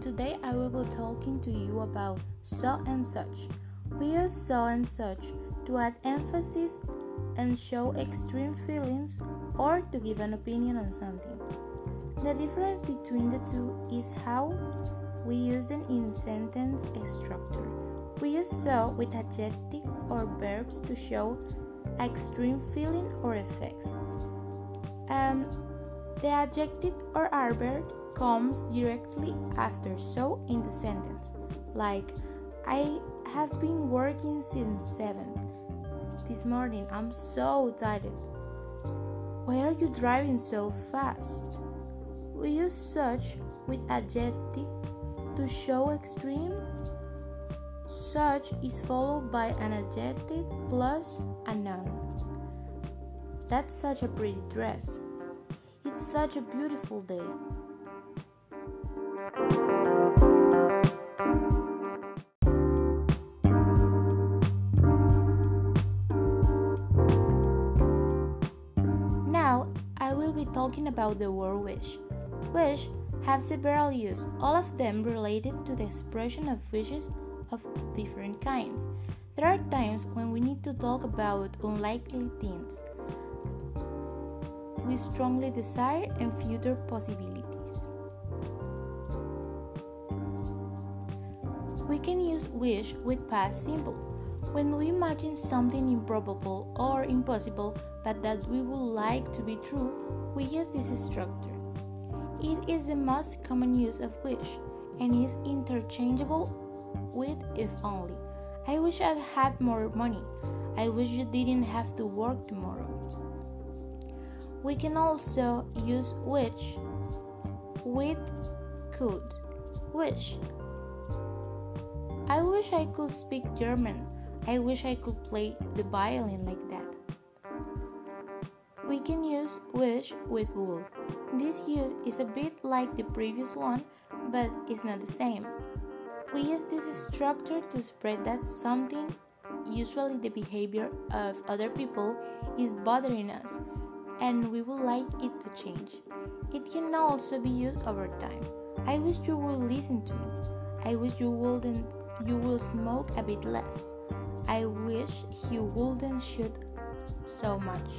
today I will be talking to you about so and such. We use so and such to add emphasis and show extreme feelings or to give an opinion on something. The difference between the two is how we use them in sentence structure. We use so with adjective or verbs to show extreme feeling or effects. Um, the adjective or adverb comes directly after so in the sentence, like I have been working since 7. This morning I'm so tired. Why are you driving so fast? We use such with adjective to show extreme. Such is followed by an adjective plus a noun. That's such a pretty dress. It's such a beautiful day. Now, I will be talking about the word wish. Wish have several uses, all of them related to the expression of wishes of different kinds. There are times when we need to talk about unlikely things we strongly desire and future possibilities. We can use wish with past simple when we imagine something improbable or impossible but that we would like to be true, we use this structure. It is the most common use of wish and is interchangeable with if only. I wish I had more money. I wish you didn't have to work tomorrow. We can also use which with could. Wish. I wish I could speak German. I wish I could play the violin like that. We can use wish with would. This use is a bit like the previous one, but it's not the same. We use this structure to spread that something, usually the behavior of other people, is bothering us and we would like it to change. It can also be used over time. I wish you would listen to me. I wish you wouldn't you will smoke a bit less. I wish you wouldn't shoot so much.